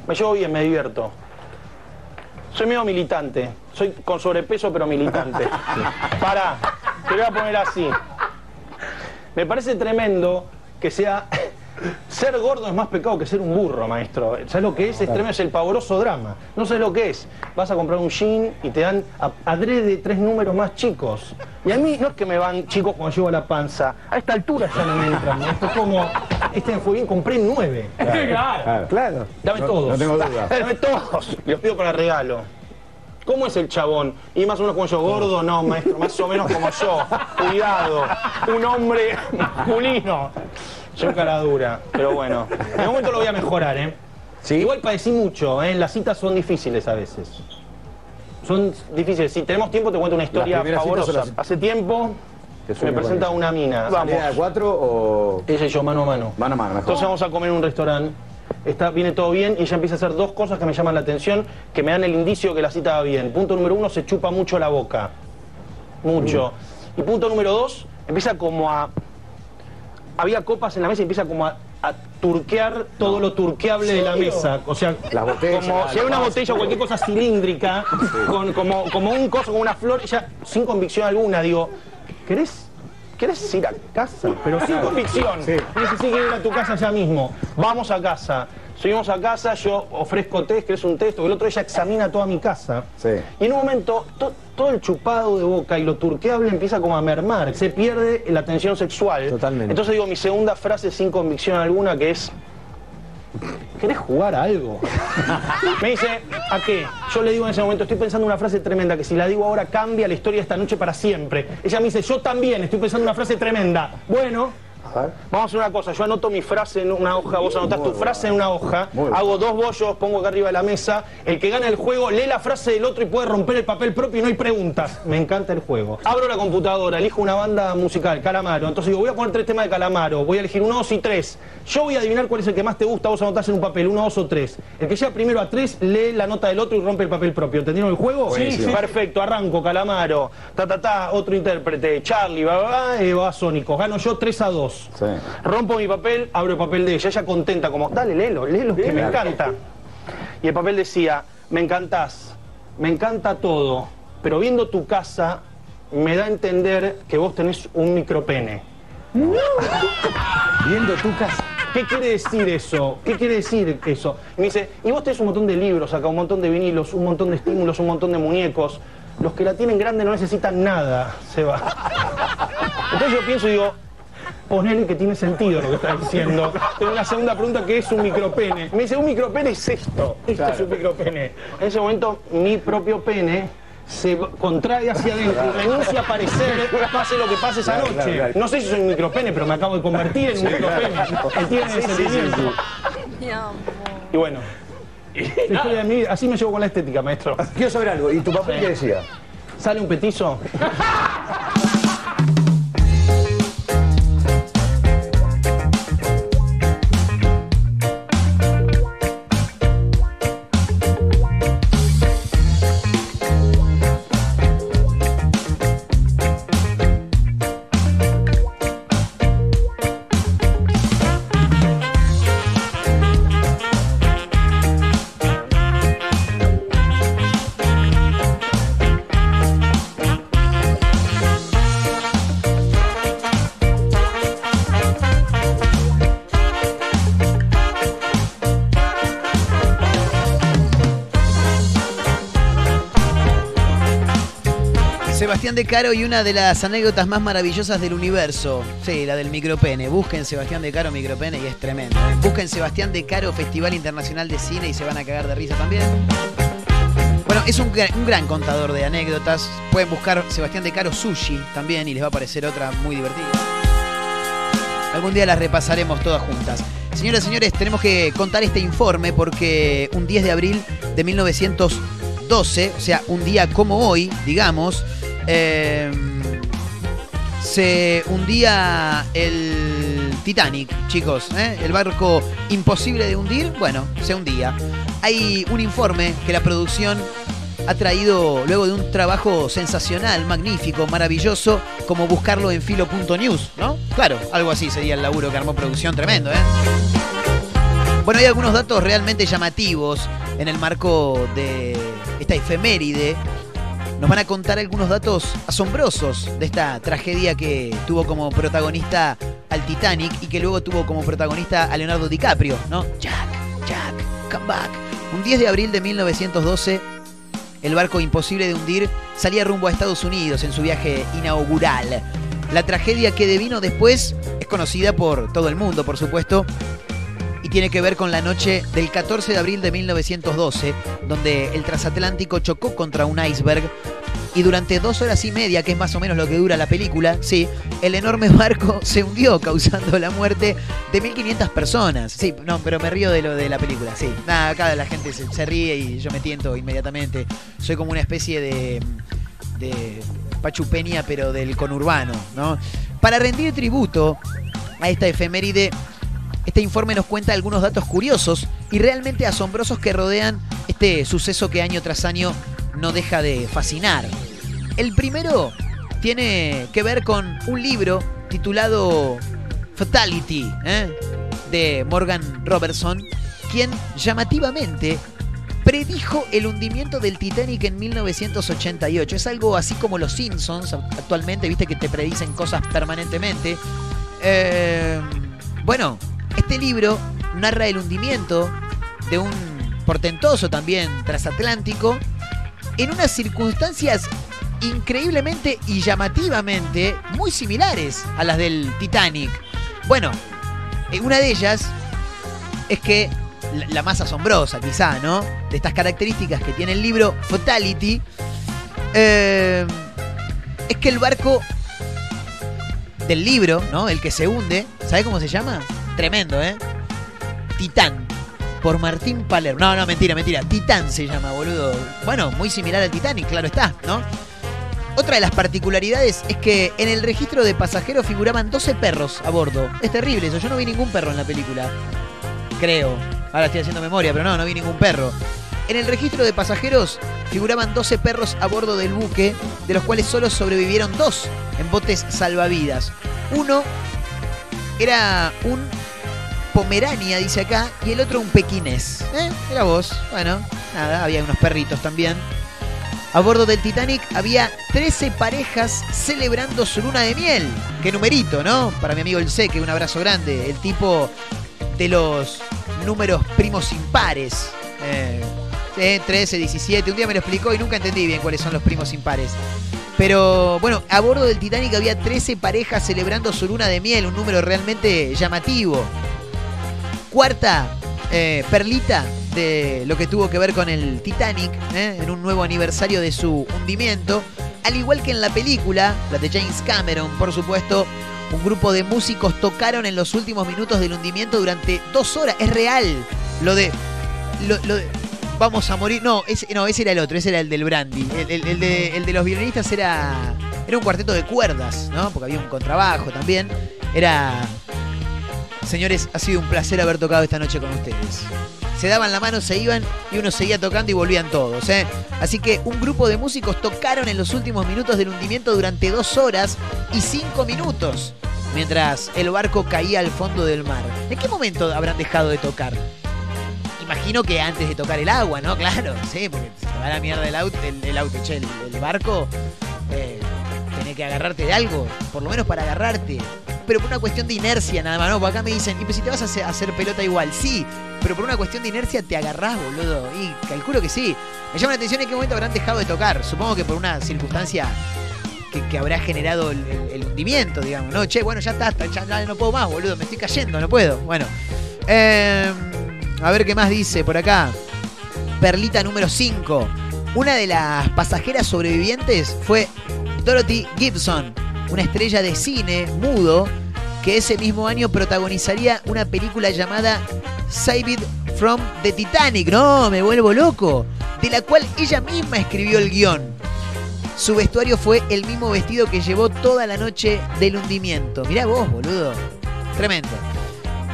Me llevo bien, me divierto. Soy medio militante. Soy con sobrepeso, pero militante. Pará, te voy a poner así. Me parece tremendo que sea. Ser gordo es más pecado que ser un burro, maestro. ¿Sabes lo que es? Es tremendo, es el pavoroso drama. No sabes lo que es. Vas a comprar un jean y te dan adrede tres números más chicos. Y a mí no es que me van chicos cuando llevo la panza. A esta altura ya no me entran. Esto es como. Este me fue bien, compré nueve. Claro. claro. Dame No- todos. No tengo duda. Dame todos. Los pido para regalo. ¿Cómo es el chabón? ¿Y más o menos como yo? ¿Gordo? No, maestro. Más o menos como yo. Cuidado. Un hombre masculino. Un cara dura. Pero bueno. En un momento lo voy a mejorar, ¿eh? ¿Sí? Igual padecí mucho, ¿eh? Las citas son difíciles a veces. Son difíciles. Si tenemos tiempo, te cuento una historia favorosa. las- Hace tiempo me presenta una mina. ¿Salida de cuatro o Ella y yo, mano a mano. mano a mano? Mejor. Entonces vamos a comer en un restaurante. Está, viene todo bien y ella empieza a hacer dos cosas que me llaman la atención, que me dan el indicio que la cita va bien. Punto número uno, se chupa mucho la boca. Mucho. Y punto número dos, empieza como a... Había copas en la mesa y empieza como a, a turquear todo lo turqueable de la mesa. O sea, Las botellas, como si hay una botella o cualquier cosa cilíndrica, con, como, como un coso, como una flor, ella sin convicción alguna, digo, ¿querés ¿Querés ir a casa? Pero sin convicción. Sí. Me dice, sí, quiero ir a tu casa ya mismo. Vamos a casa. Subimos a casa, yo ofrezco test, ¿querés un test? O el otro ella examina toda mi casa. Sí. Y en un momento, to- todo el chupado de boca y lo turqueable empieza como a mermar. Se pierde la tensión sexual. Totalmente. Entonces digo mi segunda frase sin convicción alguna, que es... ¿Querés jugar a algo? Me dice, ¿a qué? Yo le digo en ese momento, estoy pensando una frase tremenda, que si la digo ahora cambia la historia de esta noche para siempre. Ella me dice, yo también estoy pensando una frase tremenda. Bueno, A ver. vamos a hacer una cosa, yo anoto mi frase en una hoja, vos anotás tu frase en una hoja, Muy hago dos bollos, pongo acá arriba de la mesa, el que gana el juego lee la frase del otro y puede romper el papel propio y no hay preguntas. Me encanta el juego. Abro la computadora, elijo una banda musical, Calamaro, entonces digo, voy a poner tres temas de Calamaro, voy a elegir uno, dos y tres. Yo voy a adivinar cuál es el que más te gusta, vos anotás en un papel, uno, dos o tres. El que llega primero a tres, lee la nota del otro y rompe el papel propio. ¿Entendieron el juego? Buenísimo. Perfecto, arranco, Calamaro, ta ta ta, otro intérprete, Charlie, va, va, va, eh, va Sónico. Gano yo 3 a 2. Sí. Rompo mi papel, abro el papel de ella, ella contenta, como, dale, léelo, léelo, que me encanta. Y el papel decía, me encantás, me encanta todo, pero viendo tu casa me da a entender que vos tenés un micropene. Viendo tu casa. ¿Qué quiere decir eso? ¿Qué quiere decir eso? Y me dice, y vos tenés un montón de libros acá, un montón de vinilos, un montón de estímulos, un montón de muñecos. Los que la tienen grande no necesitan nada, se va. Entonces yo pienso y digo, ponele que tiene sentido lo que está diciendo. Tengo una segunda pregunta que es un micropene. Me dice, un micropene es esto. Esto es un micropene. En ese momento, mi propio pene se contrae hacia adentro y renuncia a aparecer, pase lo que pase esa Claro, noche. claro, claro. No sé si soy un micropene, pero me acabo de convertir en un micropene. Entienden el sentimiento. Y bueno, de así me llevo con la estética, maestro. Quiero saber algo. ¿Y tu papel qué decía? ¿Sale un petizo? De Caro y una de las anécdotas más maravillosas del universo. Sí, la del micropene. Busquen Sebastián de Caro micropene y es tremendo. Busquen Sebastián de Caro Festival Internacional de Cine y se van a cagar de risa también. Bueno, es un, un gran contador de anécdotas. Pueden buscar Sebastián de Caro Sushi también y les va a parecer otra muy divertida. Algún día las repasaremos todas juntas. Señoras y señores, tenemos que contar este informe porque un 10 de abril de 1912, o sea, un día como hoy, digamos, eh, se hundía el Titanic, chicos. ¿eh? El barco imposible de hundir, bueno, se hundía. Hay un informe que la producción ha traído luego de un trabajo sensacional, magnífico, maravilloso, como buscarlo en filo.news, ¿no? Claro, algo así sería el laburo que armó producción tremendo, ¿eh? Bueno, hay algunos datos realmente llamativos en el marco de esta efeméride. Nos van a contar algunos datos asombrosos de esta tragedia que tuvo como protagonista al Titanic y que luego tuvo como protagonista a Leonardo DiCaprio, ¿no? Jack, Jack, come back. Un 10 de abril de 1912, el barco imposible de hundir salía rumbo a Estados Unidos en su viaje inaugural. La tragedia que devino después es conocida por todo el mundo, por supuesto, tiene que ver con la noche del 14 de abril de 1912, donde el transatlántico chocó contra un iceberg y durante dos horas y media, que es más o menos lo que dura la película, sí, el enorme barco se hundió, causando la muerte de 1.500 personas. Sí, no, pero me río de lo de la película, sí. Nada, acá la gente se, ríe y yo me tiento inmediatamente. Soy como una especie de, de Pachu Peña, pero del conurbano, ¿no? Para rendir tributo a esta efeméride, este informe nos cuenta algunos datos curiosos y realmente asombrosos que rodean este suceso que año tras año no deja de fascinar. El primero tiene que ver con un libro titulado Fatality, ¿eh? de Morgan Robertson, quien llamativamente predijo el hundimiento del Titanic en 1988. Es algo así como los Simpsons actualmente, viste que te predicen cosas permanentemente. Eh, bueno, este libro narra el hundimiento de un portentoso también transatlántico en unas circunstancias increíblemente y llamativamente muy similares a las del Titanic. Bueno, eh, una de ellas es que la- más asombrosa quizá, ¿no? De estas características que tiene el libro Fatality, eh, es que el barco del libro, ¿no? El que se hunde, ¿sabe cómo se llama? Tremendo, ¿eh? Titán. Por Martín Palermo. No, no, mentira, mentira. Titán se llama, boludo. Bueno, muy similar al Titanic, claro está, ¿no? Otra de las particularidades es que en el registro de pasajeros figuraban 12 perros a bordo. Es terrible eso, yo no vi ningún perro en la película. Creo. Ahora estoy haciendo memoria, pero no, no vi ningún perro. En el registro de pasajeros figuraban 12 perros a bordo del buque, de los cuales solo sobrevivieron dos en botes salvavidas. Uno era un Pomerania, dice acá, y el otro un pequinés. ¿Eh? Era vos. Bueno, nada, había unos perritos también. A bordo del Titanic había 13 parejas celebrando su luna de miel. Qué numerito, ¿no? Para mi amigo el Seque, un abrazo grande. El tipo de los números primos impares. Eh, eh, 13, 17. Un día me lo explicó y nunca entendí bien cuáles son los primos impares. Pero bueno, a bordo del Titanic había 13 parejas celebrando su luna de miel, un número realmente llamativo. Cuarta eh, perlita de lo que tuvo que ver con el Titanic, eh, en un nuevo aniversario de su hundimiento. Al igual que en la película, la de James Cameron, por supuesto, un grupo de músicos tocaron en los últimos minutos del hundimiento durante dos horas. Es real. Lo de. Lo, de- vamos a morir. No ese, no, ese era el otro, ese era el del Brandy. El, el- el de, el de los violinistas era. Era un cuarteto de cuerdas, ¿no? Porque había un contrabajo también. Era. Señores, ha sido un placer haber tocado esta noche con ustedes. Se daban la mano, se iban y uno seguía tocando y volvían todos. ¿eh? Así que un grupo de músicos tocaron en los últimos minutos del hundimiento durante dos horas y cinco minutos, mientras el barco caía al fondo del mar. ¿En qué momento habrán dejado de tocar? Imagino que antes de tocar el agua, ¿no? Claro, sí, porque se va la mierda el auto, el, che, el barco. Eh, tenés que agarrarte de algo, por lo menos para agarrarte. Pero por una cuestión de inercia nada más, ¿no? Porque acá me dicen, y pues si te vas a hacer, pelota igual, sí, pero por una cuestión de inercia te agarrás, boludo. Y calculo que sí. Me llama la atención en qué momento habrán dejado de tocar. Supongo que por una circunstancia que, habrá generado el, hundimiento, digamos. No, che, bueno, ya está, ya, ya no puedo más, boludo, me estoy cayendo, no puedo. Bueno. Eh, a ver qué más dice por acá. Perlita número 5. Una de las pasajeras sobrevivientes fue Dorothy Gibson, una estrella de cine mudo que ese mismo año protagonizaría una película llamada Save It from the Titanic. No, me vuelvo loco. De la cual ella misma escribió el guion. Su vestuario fue el mismo vestido que llevó toda la noche del hundimiento. Mirá vos, boludo. Tremendo.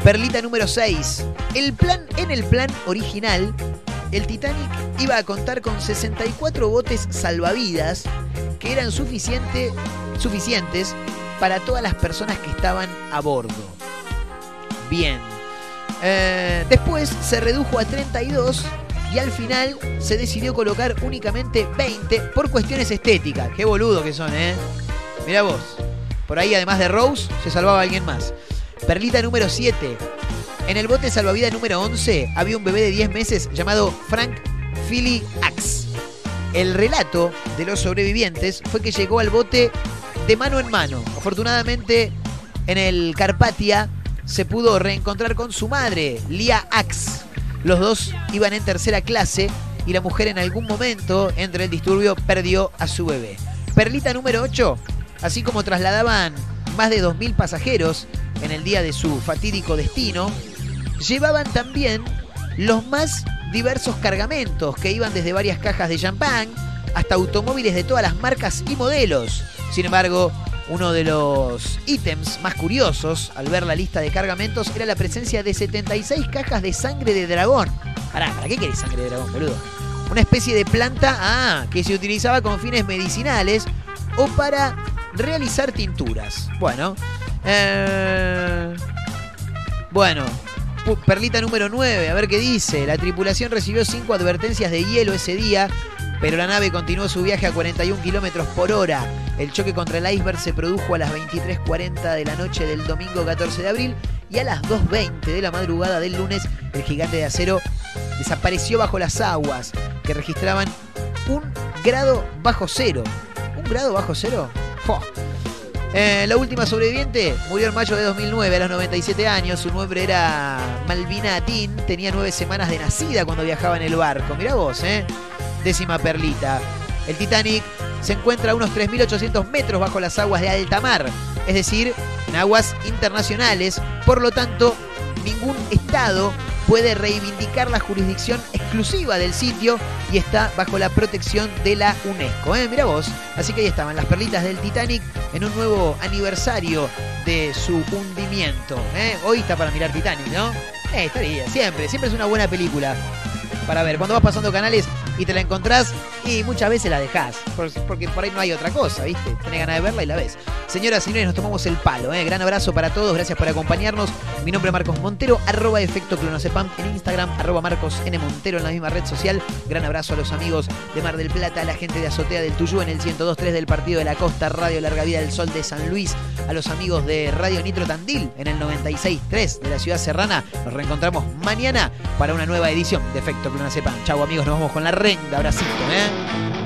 Perlita número 6. El plan, en el plan original, el Titanic iba a contar con 64 botes salvavidas que eran suficiente, suficientes para todas las personas que estaban a bordo. Bien. Eh, después se redujo a 32 y al final se decidió colocar únicamente 20 por cuestiones estéticas. Qué boludo que son, ¿eh? Mirá vos. Por ahí, además de Rose, se salvaba alguien más. Perlita número 7. En el bote salvavidas número 11 había un bebé de 10 meses llamado Frank Philly Axe. El relato de los sobrevivientes fue que llegó al bote de mano en mano. Afortunadamente, en el Carpatia se pudo reencontrar con su madre, Lia Axe. Los dos iban en tercera clase y la mujer en algún momento, entre el disturbio, perdió a su bebé. Perlita número 8, así como trasladaban más de 2.000 pasajeros en el día de su fatídico destino, llevaban también los más diversos cargamentos que iban desde varias cajas de champán hasta automóviles de todas las marcas y modelos. Sin embargo, uno de los ítems más curiosos al ver la lista de cargamentos era la presencia de 76 cajas de sangre de dragón. Pará, ¿para qué querés sangre de dragón, boludo? Una especie de planta ah, que se utilizaba con fines medicinales o para realizar tinturas. Bueno, eh, bueno, perlita número 9, a ver qué dice. La tripulación recibió cinco advertencias de hielo ese día, pero la nave continuó su viaje a 41 kilómetros por hora. El choque contra el iceberg se produjo a las 23.40 de la noche del domingo 14 de abril y a las 2.20 de la madrugada del lunes el gigante de acero desapareció bajo las aguas que registraban un grado bajo cero. ¿Un grado bajo cero? ¡Fua! Eh, la última sobreviviente murió en mayo de 2009 a los 97 años. Su nombre era Malvina Atin. Tenía nueve semanas de nacida cuando viajaba en el barco. Mirá vos, ¿eh? Décima perlita. El Titanic se encuentra a unos 3.800 metros bajo las aguas de alta mar, es decir, en aguas internacionales. Por lo tanto, ningún estado puede reivindicar la jurisdicción exclusiva del sitio y está bajo la protección de la UNESCO. ¿eh? Mira vos. Así que ahí estaban las perlitas del Titanic en un nuevo aniversario de su hundimiento. ¿eh? Hoy está para mirar Titanic, ¿no? Eh, estaría, siempre, siempre es una buena película para ver. Cuando vas pasando canales y te la encontrás y muchas veces la dejás, por- porque por ahí no hay otra cosa, ¿viste? Tenés ganas de verla y la ves. Señoras y señores, nos tomamos el palo. ¿eh? Gran abrazo para todos, gracias por acompañarnos. Mi nombre es Marcos Montero, arroba efecto clonocepam en Instagram, arroba Marcos N. Montero en la misma red social. Gran abrazo a los amigos de Mar del Plata, a la gente de Azotea del Tuyú en el 102.3 del Partido de la Costa, Radio Larga Vida del Sol de San Luis, a los amigos de Radio Nitro Tandil en el 96.3 de la ciudad serrana. Nos reencontramos mañana para una nueva edición de Efecto Clonocepam. Chau amigos, nos vamos con la renga. Abracito, ¿eh?